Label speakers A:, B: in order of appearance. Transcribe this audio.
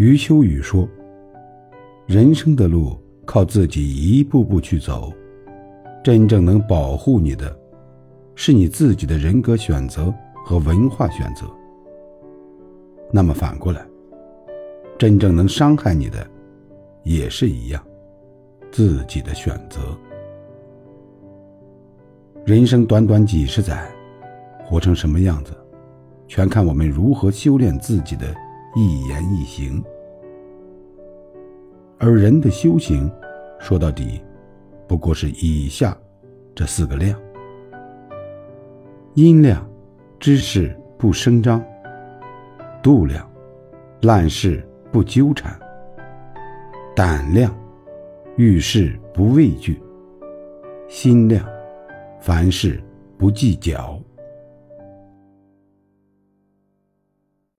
A: 余秋雨说：“人生的路靠自己一步步去走，真正能保护你的，是你自己的人格选择和文化选择。那么反过来，真正能伤害你的，也是一样，自己的选择。人生短短几十载，活成什么样子，全看我们如何修炼自己的。”一言一行，而人的修行，说到底，不过是以下这四个量：音量，知识不声张；度量，烂事不纠缠；胆量，遇事不畏惧；心量，凡事不计较。